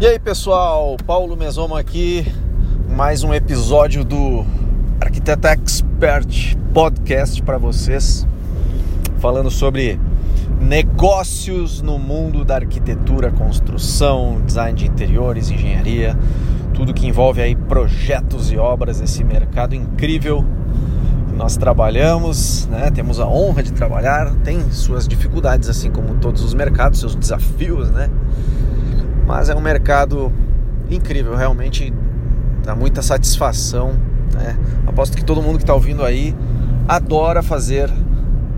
E aí pessoal, Paulo Mesomo aqui, mais um episódio do Arquiteto Expert Podcast para vocês, falando sobre negócios no mundo da arquitetura, construção, design de interiores, engenharia, tudo que envolve aí projetos e obras, esse mercado incrível que nós trabalhamos, né? Temos a honra de trabalhar, tem suas dificuldades assim como todos os mercados, seus desafios, né? Mas é um mercado incrível, realmente dá muita satisfação. Né? Aposto que todo mundo que está ouvindo aí adora fazer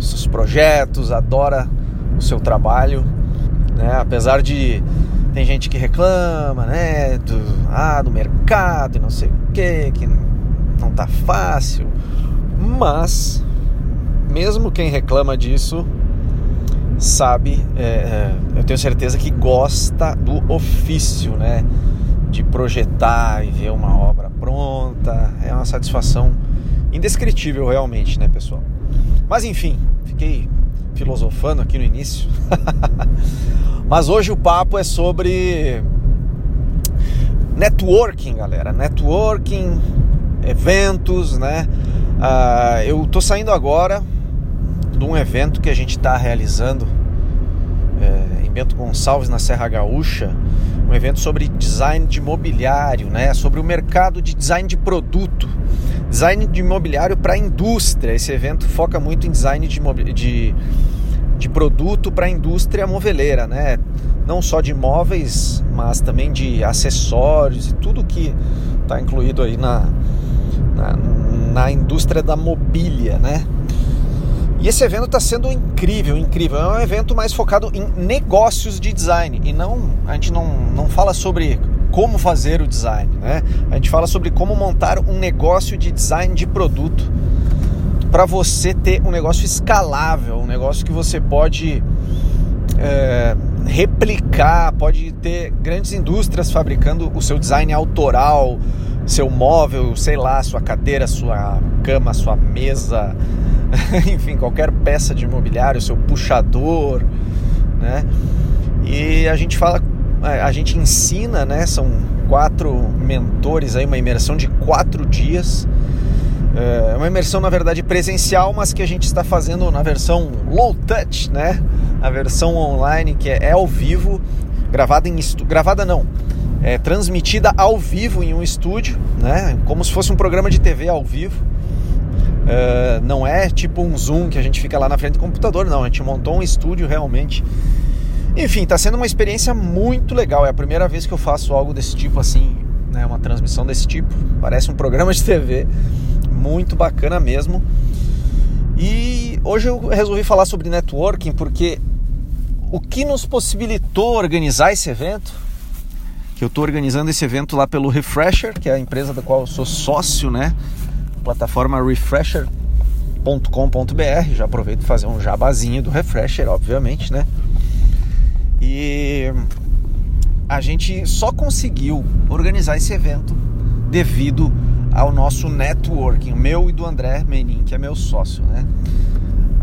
seus projetos, adora o seu trabalho, né? apesar de tem gente que reclama, né, do, ah, do mercado e não sei o que, que não tá fácil, mas mesmo quem reclama disso sabe, é, é, eu tenho certeza que gosta do ofício, né? De projetar e ver uma obra pronta. É uma satisfação indescritível, realmente, né, pessoal? Mas enfim, fiquei filosofando aqui no início. Mas hoje o papo é sobre networking, galera. Networking, eventos, né? Uh, eu tô saindo agora de um evento que a gente está realizando é, em Bento Gonçalves, na Serra Gaúcha, um evento sobre design de mobiliário, né? sobre o mercado de design de produto, design de mobiliário para a indústria. Esse evento foca muito em design de, de, de produto para a indústria moveleira, né? não só de móveis, mas também de acessórios e tudo que está incluído aí na, na, na indústria da mobília, né? E esse evento está sendo incrível, incrível. É um evento mais focado em negócios de design e não a gente não, não fala sobre como fazer o design, né? A gente fala sobre como montar um negócio de design de produto para você ter um negócio escalável, um negócio que você pode é, replicar, pode ter grandes indústrias fabricando o seu design autoral, seu móvel, sei lá, sua cadeira, sua cama, sua mesa, enfim, qualquer peça de imobiliário, seu puxador, né? E a gente fala, a gente ensina, né? São quatro mentores aí, uma imersão de quatro dias. É uma imersão, na verdade, presencial, mas que a gente está fazendo na versão low touch, né? A versão online, que é, é ao vivo, gravada em gravada não, é transmitida ao vivo em um estúdio, né? Como se fosse um programa de TV ao vivo. Uh, não é tipo um Zoom que a gente fica lá na frente do computador, não. A gente montou um estúdio realmente. Enfim, está sendo uma experiência muito legal. É a primeira vez que eu faço algo desse tipo assim, né? Uma transmissão desse tipo. Parece um programa de TV. Muito bacana mesmo. E hoje eu resolvi falar sobre networking porque o que nos possibilitou organizar esse evento, que eu estou organizando esse evento lá pelo Refresher, que é a empresa da qual eu sou sócio, né? Plataforma refresher.com.br. Já aproveito para fazer um jabazinho do Refresher, obviamente, né? E a gente só conseguiu organizar esse evento devido ao nosso networking, meu e do André Menin, que é meu sócio, né?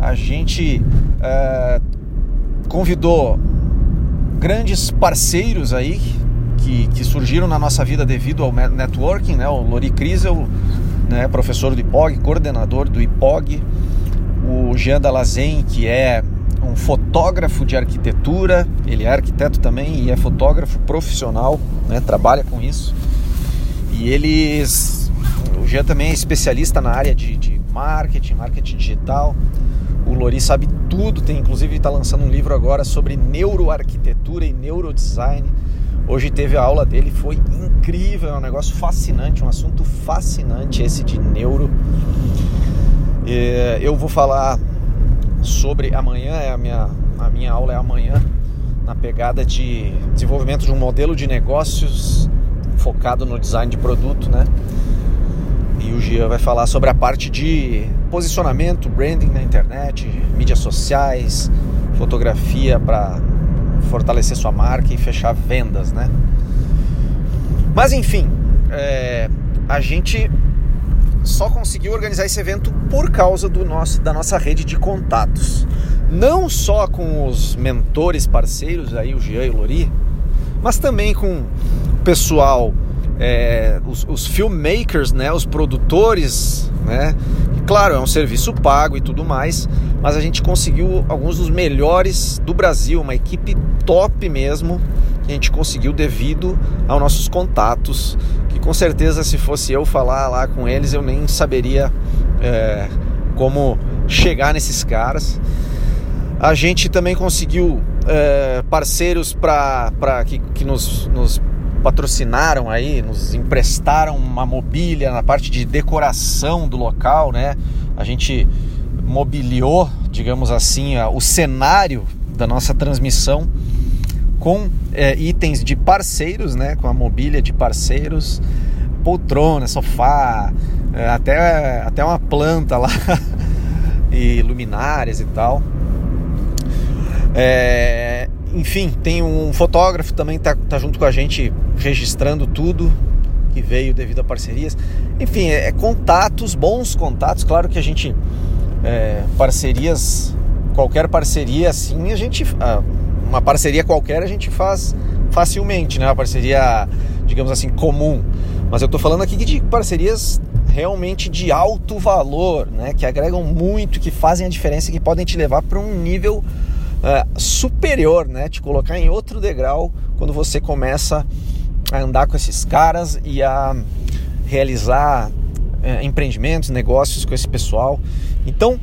A gente uh, convidou grandes parceiros aí que, que, surgiram na nossa vida devido ao networking, né? O Lori Crisel, né, professor do IPOG, coordenador do IPOG, o Jean Dalazen, que é um fotógrafo de arquitetura, ele é arquiteto também e é fotógrafo profissional, né, trabalha com isso. E eles, o Jean também é especialista na área de, de marketing, marketing digital. O Lori sabe tudo, tem inclusive está lançando um livro agora sobre neuroarquitetura e neurodesign Hoje teve a aula dele, foi incrível, é um negócio fascinante, um assunto fascinante esse de neuro. Eu vou falar sobre amanhã, é a minha, a minha aula é amanhã, na pegada de desenvolvimento de um modelo de negócios focado no design de produto, né? E o Gia vai falar sobre a parte de posicionamento, branding na internet, mídias sociais, fotografia para fortalecer sua marca e fechar vendas, né? Mas enfim, é, a gente só conseguiu organizar esse evento por causa do nosso, da nossa rede de contatos. Não só com os mentores parceiros, aí o Jean e o Lori, mas também com pessoal, é, os, os filmmakers, né, os produtores, né, claro, é um serviço pago e tudo mais, mas a gente conseguiu alguns dos melhores do Brasil, uma equipe top mesmo, que a gente conseguiu devido aos nossos contatos, que com certeza se fosse eu falar lá com eles, eu nem saberia é, como chegar nesses caras. A gente também conseguiu é, parceiros para que, que nos, nos patrocinaram aí, nos emprestaram uma mobília na parte de decoração do local, né? A gente mobiliou, digamos assim, o cenário da nossa transmissão com é, itens de parceiros, né? Com a mobília de parceiros, poltrona, sofá, é, até, até uma planta lá e luminárias e tal. É, enfim, tem um fotógrafo também tá, tá junto com a gente registrando tudo que veio devido a parcerias. Enfim, é, é contatos, bons contatos. Claro que a gente é, parcerias, qualquer parceria assim, a gente ah, uma parceria qualquer a gente faz facilmente, né? Uma parceria, digamos assim, comum. Mas eu tô falando aqui de parcerias realmente de alto valor, né? Que agregam muito, que fazem a diferença, que podem te levar para um nível uh, superior, né? Te colocar em outro degrau quando você começa a andar com esses caras e a realizar uh, empreendimentos, negócios com esse pessoal. Então,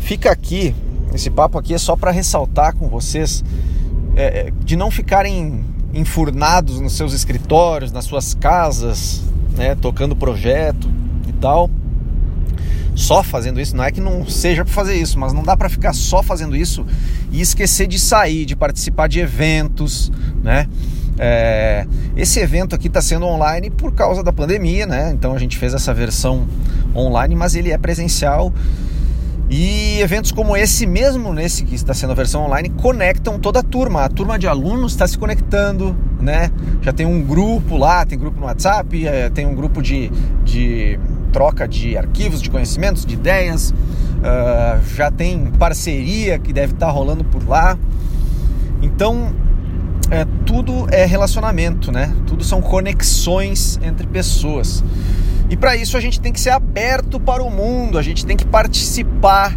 fica aqui, esse papo aqui é só para ressaltar com vocês uh, de não ficarem enfurnados nos seus escritórios, nas suas casas, né, tocando projeto e tal só fazendo isso. Não é que não seja para fazer isso, mas não dá para ficar só fazendo isso e esquecer de sair, de participar de eventos, né? É, esse evento aqui está sendo online por causa da pandemia, né? Então a gente fez essa versão online, mas ele é presencial. E eventos como esse mesmo, nesse que está sendo a versão online, conectam toda a turma. A turma de alunos está se conectando, né? Já tem um grupo lá, tem grupo no WhatsApp, é, tem um grupo de, de troca de arquivos, de conhecimentos, de ideias. Uh, já tem parceria que deve estar tá rolando por lá. Então, é, tudo é relacionamento, né? Tudo são conexões entre pessoas. E para isso a gente tem que ser aberto para o mundo, a gente tem que participar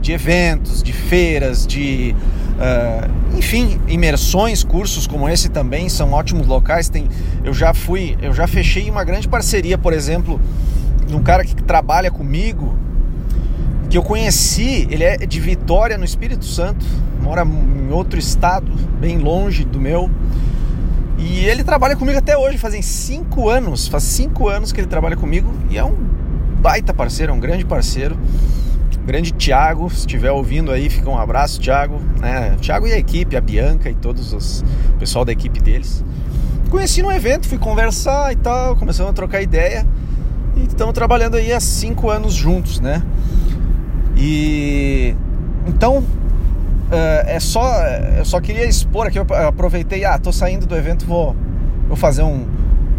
de eventos, de feiras, de uh, enfim, imersões, cursos como esse também são ótimos locais. Tem, eu já fui, eu já fechei uma grande parceria, por exemplo, um cara que trabalha comigo, que eu conheci, ele é de Vitória, no Espírito Santo, mora em outro estado, bem longe do meu. E ele trabalha comigo até hoje, fazem cinco anos, faz cinco anos que ele trabalha comigo e é um baita parceiro, é um grande parceiro. Grande Thiago, se estiver ouvindo aí, fica um abraço, Thiago. Né? Thiago e a equipe, a Bianca e todos os o pessoal da equipe deles. Conheci num evento, fui conversar e tal, começamos a trocar ideia. E estamos trabalhando aí há cinco anos juntos, né? E então uh, é só eu só queria expor aqui, eu aproveitei, ah, tô saindo do evento, vou, vou fazer um,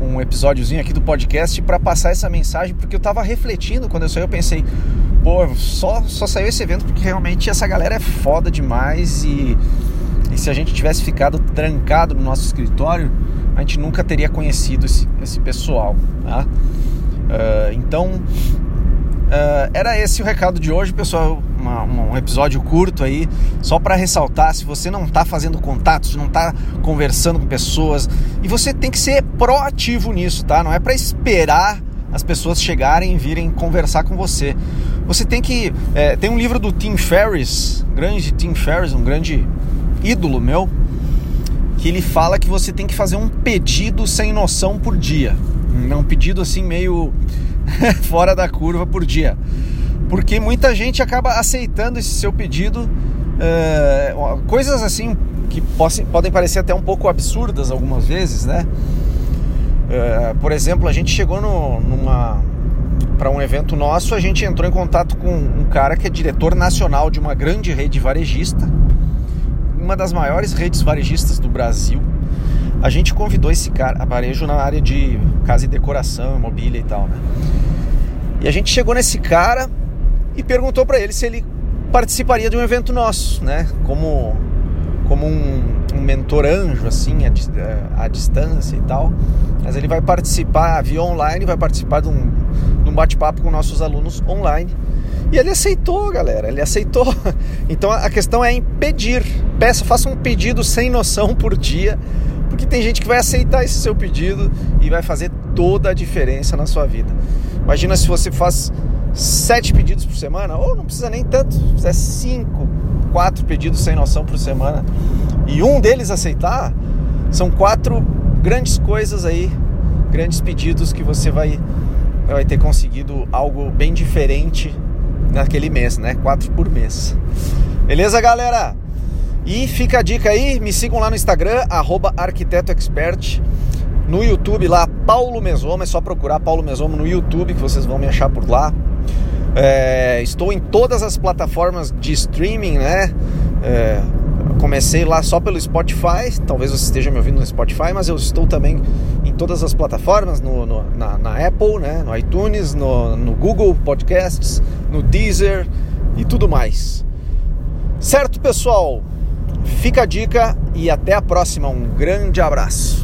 um episódiozinho aqui do podcast para passar essa mensagem, porque eu tava refletindo quando eu saí, eu pensei, pô, só, só saiu esse evento porque realmente essa galera é foda demais e, e se a gente tivesse ficado trancado no nosso escritório, a gente nunca teria conhecido esse, esse pessoal, tá? Então, Uh, era esse o recado de hoje, pessoal. Uma, um episódio curto aí, só para ressaltar: se você não está fazendo contatos, não está conversando com pessoas, e você tem que ser proativo nisso, tá? Não é para esperar as pessoas chegarem e virem conversar com você. Você tem que. É, tem um livro do Tim Ferriss, grande Tim Ferriss, um grande ídolo meu, que ele fala que você tem que fazer um pedido sem noção por dia. Um pedido assim meio fora da curva por dia. Porque muita gente acaba aceitando esse seu pedido, uh, coisas assim que possam, podem parecer até um pouco absurdas algumas vezes, né? Uh, por exemplo, a gente chegou no, numa para um evento nosso, a gente entrou em contato com um cara que é diretor nacional de uma grande rede varejista, uma das maiores redes varejistas do Brasil. A gente convidou esse cara, a varejo na área de casa e decoração, mobília e tal, né? E a gente chegou nesse cara e perguntou para ele se ele participaria de um evento nosso, né? Como como um, um mentor anjo, assim, à, à, distância e tal. Mas ele vai participar via online, vai participar de um, de um bate-papo com nossos alunos online. E ele aceitou, galera, ele aceitou. Então a questão é impedir. Peça, faça um pedido sem noção por dia, porque tem gente que vai aceitar esse seu pedido e vai fazer toda a diferença na sua vida. Imagina se você faz sete pedidos por semana, ou não precisa nem tanto, se fizer cinco, quatro pedidos sem noção por semana e um deles aceitar, são quatro grandes coisas aí, grandes pedidos que você vai, vai ter conseguido algo bem diferente naquele mês, né? Quatro por mês. Beleza, galera? E fica a dica aí, me sigam lá no Instagram, arroba arquitetoexpert. No YouTube lá, Paulo Mesomo, é só procurar Paulo Mesomo no YouTube que vocês vão me achar por lá. É, estou em todas as plataformas de streaming, né? É, comecei lá só pelo Spotify, talvez você esteja me ouvindo no Spotify, mas eu estou também em todas as plataformas, no, no na, na, Apple, né? no iTunes, no, no Google Podcasts, no Deezer e tudo mais. Certo, pessoal? Fica a dica e até a próxima. Um grande abraço.